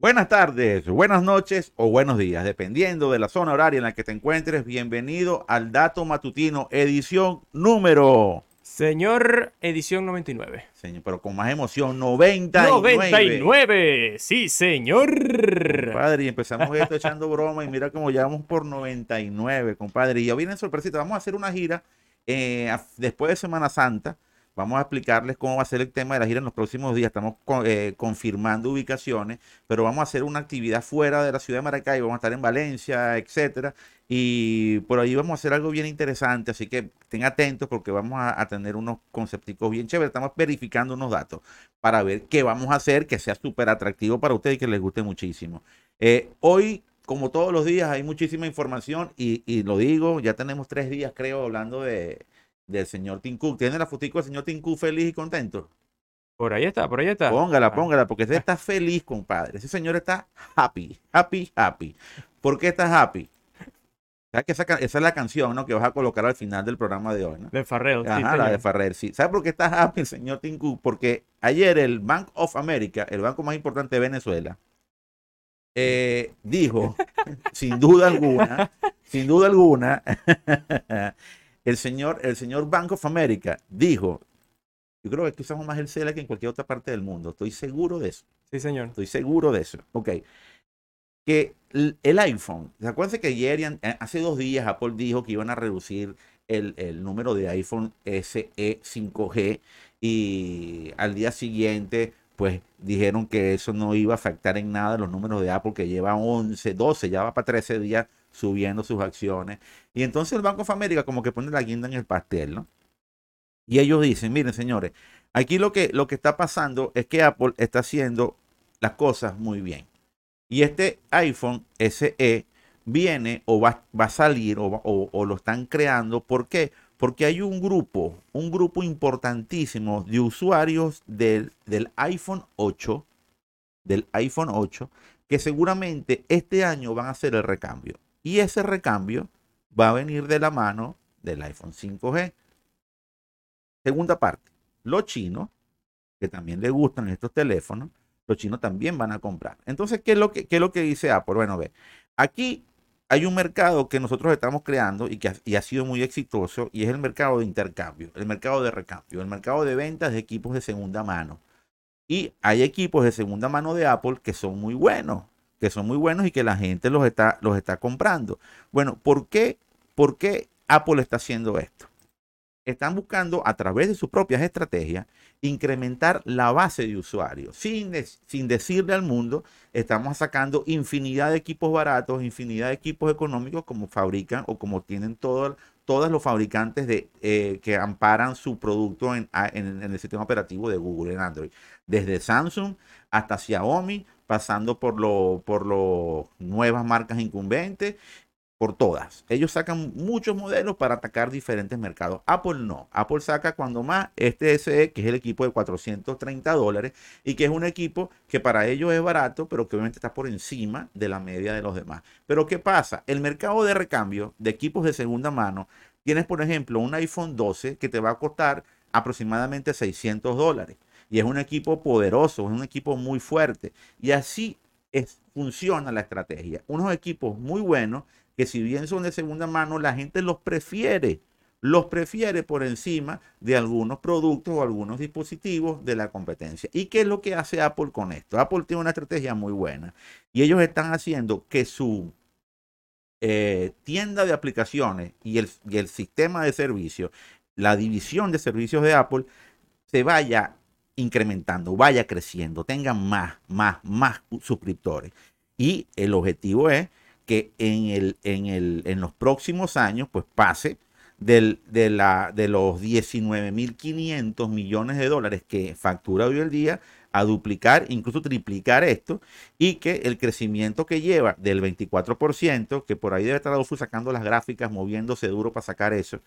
Buenas tardes, buenas noches o buenos días, dependiendo de la zona horaria en la que te encuentres. Bienvenido al Dato Matutino, edición número. Señor, edición 99. Señor, pero con más emoción, 99. 99, sí, señor. Compadre, y empezamos esto echando broma y mira cómo llevamos por 99, compadre. Y ya viene sorpresita, vamos a hacer una gira eh, después de Semana Santa Vamos a explicarles cómo va a ser el tema de la gira en los próximos días. Estamos eh, confirmando ubicaciones, pero vamos a hacer una actividad fuera de la ciudad de Maracay. Vamos a estar en Valencia, etcétera. Y por ahí vamos a hacer algo bien interesante. Así que estén atentos porque vamos a, tener unos concepticos bien chéveres. Estamos verificando unos datos para ver qué vamos a hacer que sea súper atractivo para ustedes y que les guste muchísimo. Eh, hoy como todos los días, hay muchísima información y, y, lo digo, ya tenemos tres días, creo, hablando de, del señor Tim Cook. ¿Tiene la fotico del señor Tim Cook feliz y contento? Por ahí está, por ahí está. Póngala, ah. póngala, porque ese está feliz, compadre. Ese señor está happy, happy, happy. ¿Por qué está happy? ¿Sabes que esa, esa, es la canción, ¿no? Que vas a colocar al final del programa de hoy, ¿no? De Farrell. Ajá, la de Farrell, sí. ¿Sabes por qué está happy el señor Tim Cook? Porque ayer el Bank of America, el banco más importante de Venezuela, eh, dijo, sin duda alguna, sin duda alguna, el señor, el señor Bank of America dijo, yo creo que aquí usamos más el CELA que en cualquier otra parte del mundo. Estoy seguro de eso. Sí, señor. Estoy seguro de eso. Ok. Que el, iPhone, ¿se acuerdan que ayer, eh, hace dos días, Apple dijo que iban a reducir el, el número de iPhone SE 5G y al día siguiente pues dijeron que eso no iba a afectar en nada los números de Apple que lleva 11, 12, ya va para 13 días subiendo sus acciones. Y entonces el Banco de América como que pone la guinda en el pastel, ¿no? Y ellos dicen, miren señores, aquí lo que, lo que está pasando es que Apple está haciendo las cosas muy bien. Y este iPhone SE viene o va, va a salir o, lo están creando. ¿Por qué? Porque hay un grupo, un grupo importantísimo de usuarios del, del iPhone 8, del iPhone 8, que seguramente este año van a hacer el recambio. Y ese recambio va a venir de la mano del iPhone 5G. Segunda parte, los chinos, que también les gustan estos teléfonos, los chinos también van a comprar. Entonces, ¿qué es lo que, es lo que dice Apple? Bueno, ve, aquí hay un mercado que nosotros estamos creando y que ha, ha sido muy exitoso y es el mercado de intercambio, el mercado de recambio, el mercado de ventas de equipos de segunda mano. Y hay equipos de segunda mano de Apple que son muy buenos que son muy buenos y que la gente los está, los está comprando. Bueno, ¿por qué, ¿por qué Apple está haciendo esto? Están buscando a través de sus propias estrategias incrementar la base de usuarios. Sin, sin decirle al mundo, estamos sacando infinidad de equipos baratos, infinidad de equipos económicos como fabrican o como tienen todos los fabricantes de, eh, que amparan su producto en, en, el sistema operativo de Google en Android. Desde Samsung hasta Xiaomi, pasando por lo, por lo nuevas marcas incumbentes, por todas. Ellos sacan muchos modelos para atacar diferentes mercados. Apple no. Apple saca cuando más este SE, que es el equipo de 430 dólares, y que es un equipo que para ellos es barato, pero que obviamente está por encima de la media de los demás. Pero ¿qué pasa? El mercado de recambio de equipos de segunda mano, tienes por ejemplo un iPhone 12 que te va a costar aproximadamente 600 dólares y es un equipo poderoso, es un equipo muy fuerte. Y así funciona la estrategia. Unos equipos muy buenos que si bien son de segunda mano, la gente los prefiere. Los prefiere por encima de algunos productos o algunos dispositivos de la competencia. ¿Y qué es lo que hace Apple con esto? Apple tiene una estrategia muy buena y ellos están haciendo que su eh, tienda de aplicaciones y el, y el sistema de servicios, la división de servicios de Apple, se vaya incrementando, vaya creciendo, tenga más, más, más suscriptores. Y el objetivo es que en, el, en, el, en los próximos años, pues pase del, de, la, de los 19.500 millones de dólares que factura hoy el día a duplicar, incluso triplicar esto, y que el crecimiento que lleva del 24%, que por ahí debe estar sacando las gráficas, moviéndose duro para sacar eso,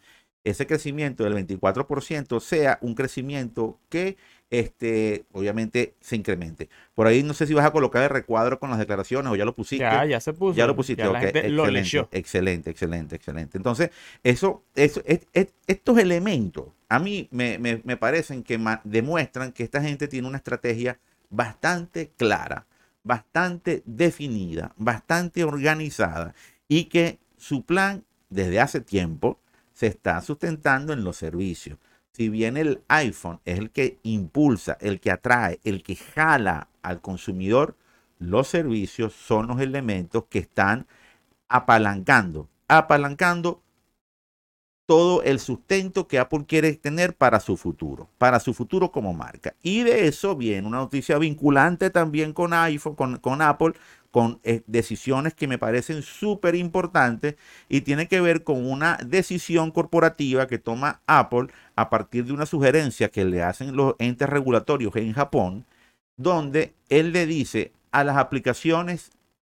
ese crecimiento del 24% sea un crecimiento que este, obviamente se incremente. Por ahí no sé si vas a colocar el recuadro con las declaraciones o ya lo pusiste. Ya, ya se puso. Ya lo pusiste. excelente, excelente, excelente, excelente. Entonces, eso, eso, estos elementos a mí me, me parecen que demuestran que esta gente tiene una estrategia bastante clara bastante definida, bastante organizada y que su plan desde hace tiempo se está sustentando en los servicios. Si bien el iPhone es el que impulsa, el que atrae, el que jala al consumidor, los servicios son los elementos que están apalancando, apalancando todo el sustento que Apple quiere tener para su futuro, para su futuro como marca. Y de eso viene una noticia vinculante también con iPhone, con, con Apple, con eh, decisiones que me parecen súper importantes y tiene que ver con una decisión corporativa que toma Apple a partir de una sugerencia que le hacen los entes regulatorios en Japón, donde él le dice a las aplicaciones,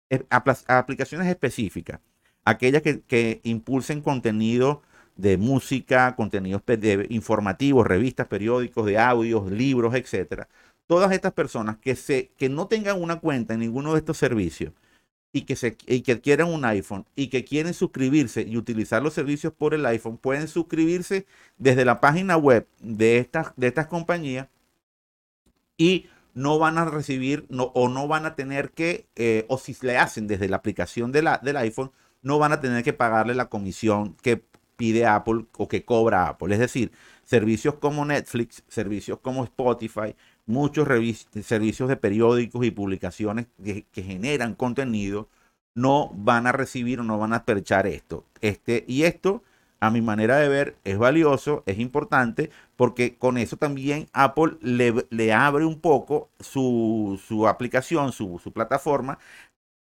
eh, aplicaciones específicas, aquellas que, que impulsen contenido de música, contenidos informativos, revistas, periódicos, de audios, libros, etcétera. Todas estas personas que, se, que no tengan una cuenta en ninguno de estos servicios y que, se, y que quieran un iPhone y que quieren suscribirse y utilizar los servicios por el iPhone, pueden suscribirse desde la página web de estas, de estas compañías y no van a recibir no, o no van a tener que, eh, o si le hacen desde la aplicación de la, del iPhone, no van a tener que pagarle la comisión que pide Apple o que cobra Apple. Es decir, servicios como Netflix, servicios como Spotify, muchos servicios de periódicos y publicaciones que, generan contenido no van a recibir o no van a perchar esto. Este, y esto, a mi manera de ver, es valioso, es importante, porque con eso también Apple le, abre un poco su, aplicación, su, su plataforma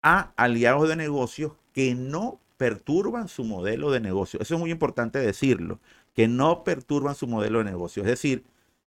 a aliados de negocios que no perturban su modelo de negocio. Eso es muy importante decirlo, que no perturban su modelo de negocio. Es decir,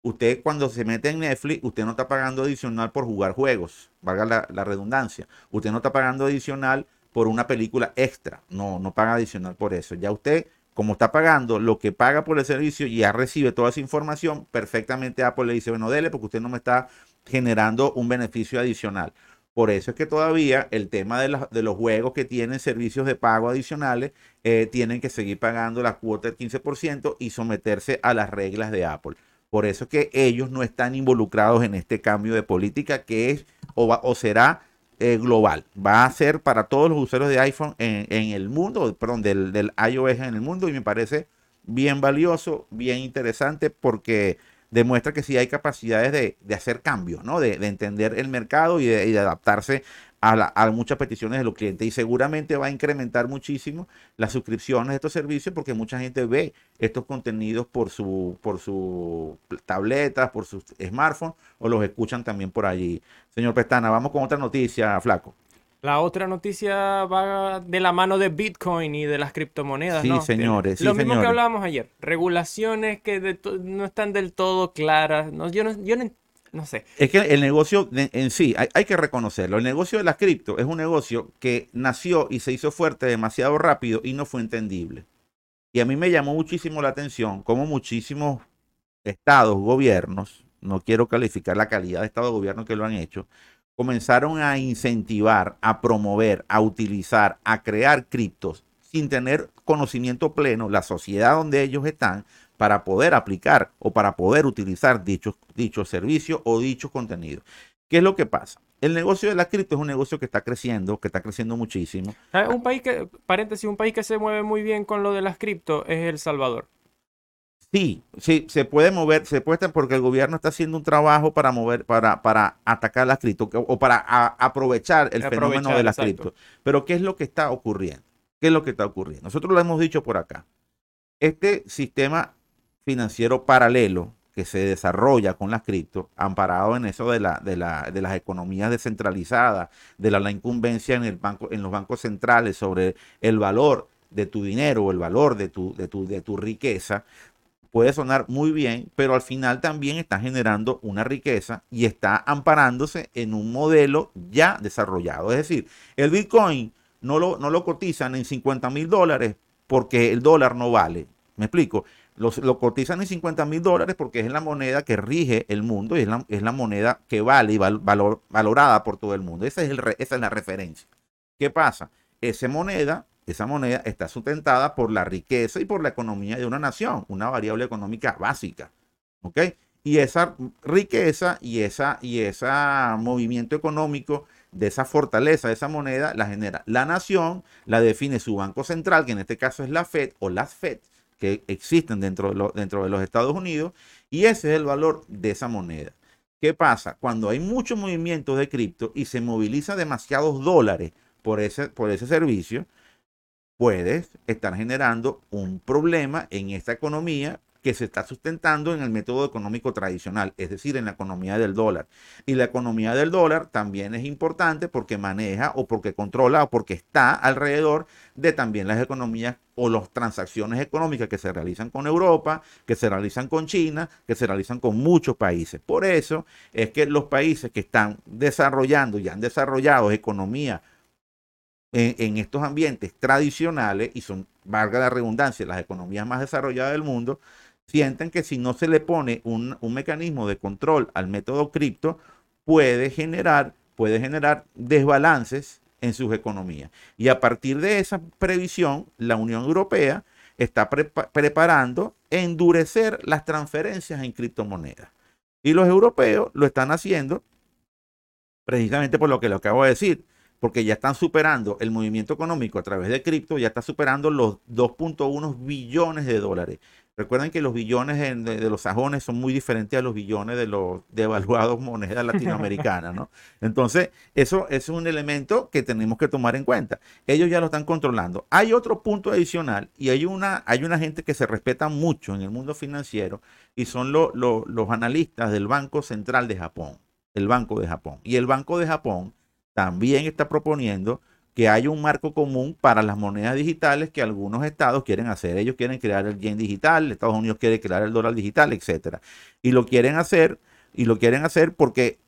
usted cuando se mete en Netflix, usted no está pagando adicional por jugar juegos, valga la, redundancia. Usted no está pagando adicional por una película extra. No, no paga adicional por eso. Ya usted, como está pagando lo que paga por el servicio y ya recibe toda esa información, perfectamente Apple le dice, bueno, dele porque usted no me está generando un beneficio adicional. Por eso es que todavía el tema de, los juegos que tienen servicios de pago adicionales eh, tienen que seguir pagando la cuota del 15% y someterse a las reglas de Apple. Por eso es que ellos no están involucrados en este cambio de política que es o, será eh, global. Va a ser para todos los usuarios de iPhone en, el mundo, perdón, del iOS en el mundo y me parece bien valioso, bien interesante porque demuestra que sí hay capacidades de, hacer cambios, ¿no? De, entender el mercado y de, adaptarse a, muchas peticiones de los clientes. Y seguramente va a incrementar muchísimo las suscripciones de estos servicios porque mucha gente ve estos contenidos por su, por su tabletas, por sus smartphones o los escuchan también por allí. Señor Pestana, vamos con otra noticia, Flaco. La otra noticia va de la mano de Bitcoin y de las criptomonedas. Sí, señores. Lo mismo que hablábamos ayer. Regulaciones que no están del todo claras. No, yo, no, yo no, sé. Es que el negocio en sí, hay, que reconocerlo. El negocio de las cripto es un negocio que nació y se hizo fuerte demasiado rápido y no fue entendible. Y a mí me llamó muchísimo la atención cómo muchísimos estados, gobiernos, no quiero calificar la calidad de estado de gobierno que lo han hecho, comenzaron a incentivar, a promover, a utilizar, a crear criptos sin tener conocimiento pleno, la sociedad donde ellos están, para poder aplicar o para poder utilizar dichos, dichos servicios o dichos contenidos. ¿Qué es lo que pasa? El negocio de la cripto es un negocio que está creciendo, que está creciendo muchísimo. Un país que, paréntesis, un país que se mueve muy bien con lo de las cripto es El Salvador. Sí, sí, se puede mover, se puede porque el gobierno está haciendo un trabajo para mover, para, para atacar las cripto o para aprovechar el fenómeno de las cripto. Pero ¿qué es lo que está ocurriendo? ¿Qué es lo que está ocurriendo? Nosotros lo hemos dicho por acá. Este sistema financiero paralelo que se desarrolla con las cripto, amparado en eso de, la, de, la, de las economías descentralizadas, de la, la incumbencia en, el banco, en los bancos centrales sobre el valor de tu dinero o el valor de tu, de tu, de tu riqueza, puede sonar muy bien, pero al final también está generando una riqueza y está amparándose en un modelo ya desarrollado. Es decir, el Bitcoin no lo, no lo cotizan en 50 mil dólares porque el dólar no vale. ¿Me explico? lo cotizan en 50 mil dólares porque es la moneda que rige el mundo y es la, es la moneda que vale y valor, valorada por todo el mundo. Esa es, el, esa es la referencia. ¿Qué pasa? Esa moneda esa moneda está sustentada por la riqueza y por la economía de una nación, una variable económica básica. ¿Ok? Y esa riqueza y ese y movimiento económico de esa fortaleza de esa moneda la genera la nación, la define su banco central, que en este caso es la Fed o las Fed, que existen dentro de, dentro de los Estados Unidos, y ese es el valor de esa moneda. ¿Qué pasa? Cuando hay muchos movimientos de cripto y se moviliza demasiados dólares por ese, por ese servicio, puedes estar generando un problema en esta economía que se está sustentando en el método económico tradicional, es decir, en la economía del dólar. Y la economía del dólar también es importante porque maneja o porque controla o porque está alrededor de también las economías o las transacciones económicas que se realizan con Europa, que se realizan con China, que se realizan con muchos países. Por eso es que los países que están desarrollando y han desarrollado economía en, estos ambientes tradicionales, y son, valga la redundancia, las economías más desarrolladas del mundo, sienten que si no se le pone un, mecanismo de control al método cripto, puede generar, puede generar desbalances en sus economías. Y a partir de esa previsión, la Unión Europea está preparando endurecer las transferencias en criptomonedas. Y los europeos lo están haciendo precisamente por lo que lo acabo de decir, porque ya están superando el movimiento económico a través de cripto, ya está superando los 2.1 billones de dólares. Recuerden que los billones de, los sajones son muy diferentes a los billones de los devaluados monedas latinoamericanas, ¿no? Entonces, eso, es un elemento que tenemos que tomar en cuenta. Ellos ya lo están controlando. Hay otro punto adicional y hay una, hay una gente que se respeta mucho en el mundo financiero y son los analistas del Banco Central de Japón, el Banco de Japón. Y el Banco de Japón también está proponiendo que haya un marco común para las monedas digitales que algunos estados quieren hacer. Ellos quieren crear el yen digital, Estados Unidos quiere crear el dólar digital, etcétera. Y lo quieren hacer, y lo quieren hacer porque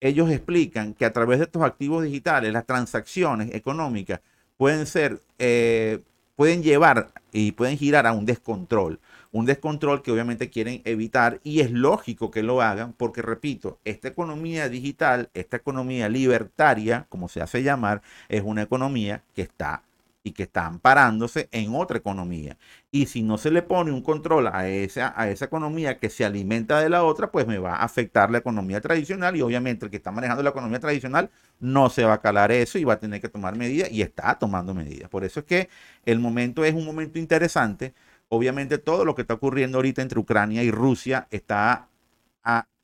ellos explican que a través de estos activos digitales, las transacciones económicas pueden ser, eh, pueden llevar y pueden girar a un descontrol un descontrol que obviamente quieren evitar y es lógico que lo hagan porque, repito, esta economía digital, esta economía libertaria, como se hace llamar, es una economía que está y que está amparándose en otra economía. Y si no se le pone un control a esa, a esa economía que se alimenta de la otra, pues me va a afectar la economía tradicional y obviamente el que está manejando la economía tradicional no se va a calar eso y va a tener que tomar medidas y está tomando medidas. Por eso es que el momento es un momento interesante obviamente todo lo que está ocurriendo ahorita entre Ucrania y Rusia está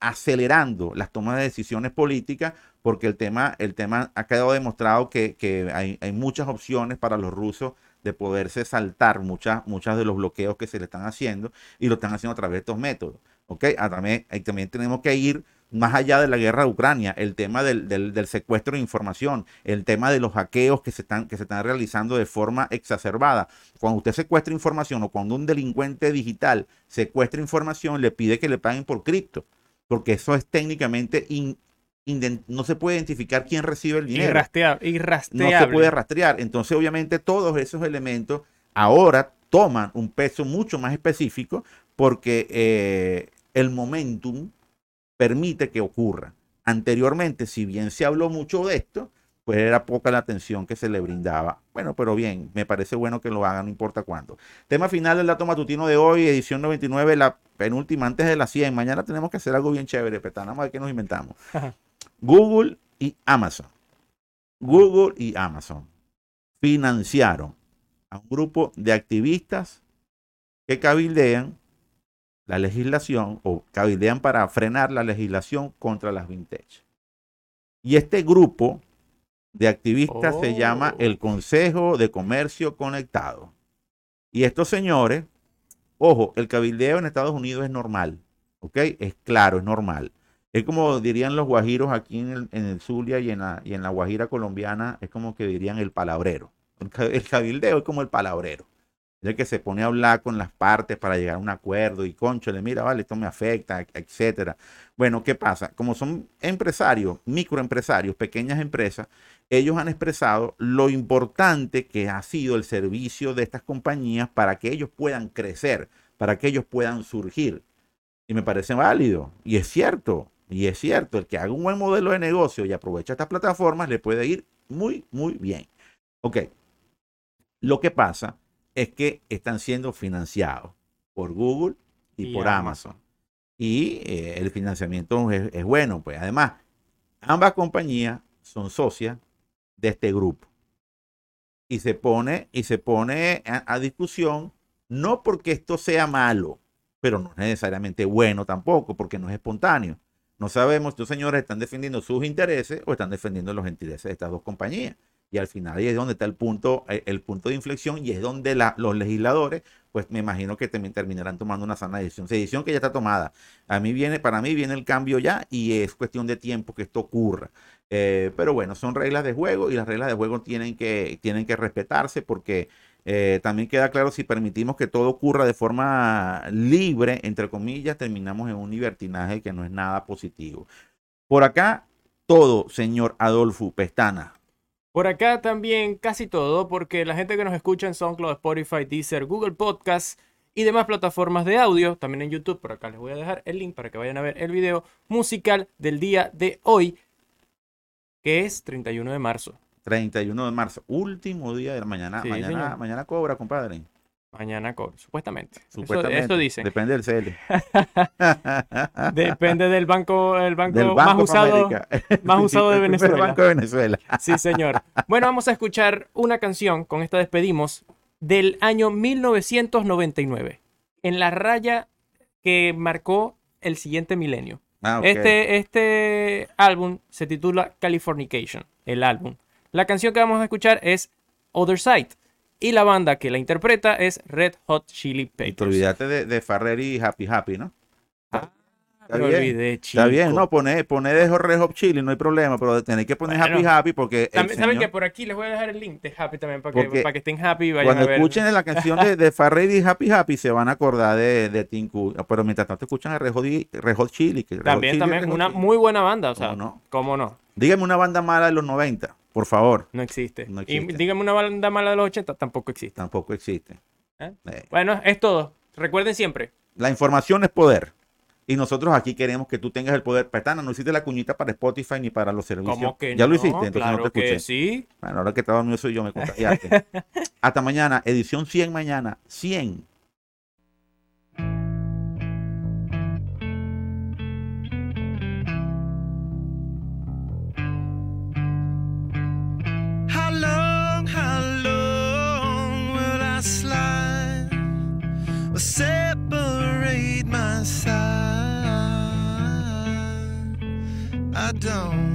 acelerando las tomas de decisiones políticas porque el tema, el tema ha quedado demostrado que, hay, muchas opciones para los rusos de poderse saltar muchas, muchas de los bloqueos que se le están haciendo y lo están haciendo a través de estos métodos. ¿ok? también, también tenemos que ir más allá de la guerra de Ucrania, el tema del, secuestro de información, el tema de los hackeos que se, están, que se están realizando de forma exacerbada. Cuando usted secuestra información o cuando un delincuente digital secuestra información, le pide que le paguen por cripto, porque eso es técnicamente no se puede identificar quién recibe el dinero. Irrastreable. No se puede rastrear. Entonces, obviamente, todos esos elementos ahora toman un peso mucho más específico porque eh, el momentum permite que ocurra. Anteriormente, si bien se habló mucho de esto, pues era poca la atención que se le brindaba. Bueno, pero bien, me parece bueno que lo hagan, no importa cuándo. Tema final del dato matutino de hoy, edición 99, la penúltima antes de la 100. Mañana tenemos que hacer algo bien chévere, petana, nada más que nos inventamos. Google y Amazon. Google y Amazon financiaron a un grupo de activistas que cabildean la legislación o cabildean para frenar la legislación contra las vintage. Y este grupo de activistas se llama el oh. Consejo de Comercio Conectado. Y estos señores, ojo, el cabildeo en Estados Unidos es normal, ¿ok? Es claro, es normal. Es como dirían los guajiros aquí en el, en Zulia y en, la, y en la Guajira colombiana, es como que dirían el palabrero. el cabildeo es como el palabrero el que se pone a hablar con las partes para llegar a un acuerdo y concho, le mira, vale, esto me afecta, etcétera. Bueno, ¿qué pasa? Como son empresarios, microempresarios, pequeñas empresas, ellos han expresado lo importante que ha sido el servicio de estas compañías para que ellos puedan crecer, para que ellos puedan surgir. Y me parece válido. Y es cierto, y es cierto, el que haga un buen modelo de negocio y aprovecha estas plataformas le puede ir muy, muy bien. Ok. Lo que pasa es que están siendo financiados por Google y, por Amazon. Y eh, el financiamiento es, bueno, pues además, ambas compañías son socias de este grupo. Y se pone, y se pone a, a discusión, no porque esto sea malo, pero no es necesariamente bueno tampoco, porque no es espontáneo. No sabemos, estos señores están defendiendo sus intereses o están defendiendo los intereses de estas dos compañías. Y al final ahí es donde está el punto, el, el punto de inflexión y es donde los legisladores, pues me imagino que también terminarán tomando una sana decisión. Decisión que ya está tomada. A mí viene, para mí viene el cambio ya y es cuestión de tiempo que esto ocurra. Eh, pero bueno, son reglas de juego y las reglas de juego tienen que, tienen que respetarse porque eh, también queda claro si permitimos que todo ocurra de forma libre, entre comillas, terminamos en un libertinaje que no es nada positivo. Por acá, todo, señor Adolfo Pestana. Por acá también casi todo, porque la gente que nos escucha en SoundCloud, Spotify, Deezer, Google Podcast y demás plataformas de audio, también en YouTube, por acá les voy a dejar el link para que vayan a ver el video musical del día de hoy, que es 31 de marzo. 31 de marzo, último día de la mañana. Sí, mañana, señor. mañana cobra, compadre. Mañana cobro, supuestamente. Eso- Supuestamente. Eso, dicen. Depende del CL. Depende del banco, el banco, del más Banco usado. Más usado de el Venezuela. Banco de Venezuela. Sí, señor. Bueno, vamos a escuchar una canción, con esta despedimos, del año 1999, en la raya que marcó el siguiente milenio. Ah. Este, este álbum se titula Californication, el álbum. La canción que vamos a escuchar es Other Side y la banda que la interpreta es Red Hot Chili Y te Peppers. olvidaste de, de Farrer y Happy Happy, ¿no? Ah, Está me bien, olvidé, Está bien, no, poné, poné de Red Hot Chili, no hay problema, pero tenéis que poner Bueno. Happy Happy porque También- ¿Saben que Por aquí les voy a dejar el link de Happy también para que, para que estén happy y vayan cuando a ver. escuchen la canción de, de Farrer y Happy Happy se van a acordar de, de Tinku. Pero mientras tanto escuchan a Red Hot, Red Hot Chili. que Red Hot También, Chili, también, Red Hot una Chili. muy buena banda, o sea, ¿Cómo no? ¿cómo no? Dígame una banda mala de los 90, por favor. No existe. No Y dígame una banda mala de los 80, tampoco existe. Tampoco existe. ¿Eh? Eh, Bueno, es todo. Recuerden siempre. La información es poder. Y nosotros aquí queremos que tú tengas el poder. Petana, no hiciste la cuñita para Spotify ni para los servicios. ¿Cómo que ya no? lo hiciste, entonces claro no te escuché. que sí. Bueno, ahora que estaba dormido soy yo, me contagiaste. Hasta mañana, edición 100 mañana. 100. don't.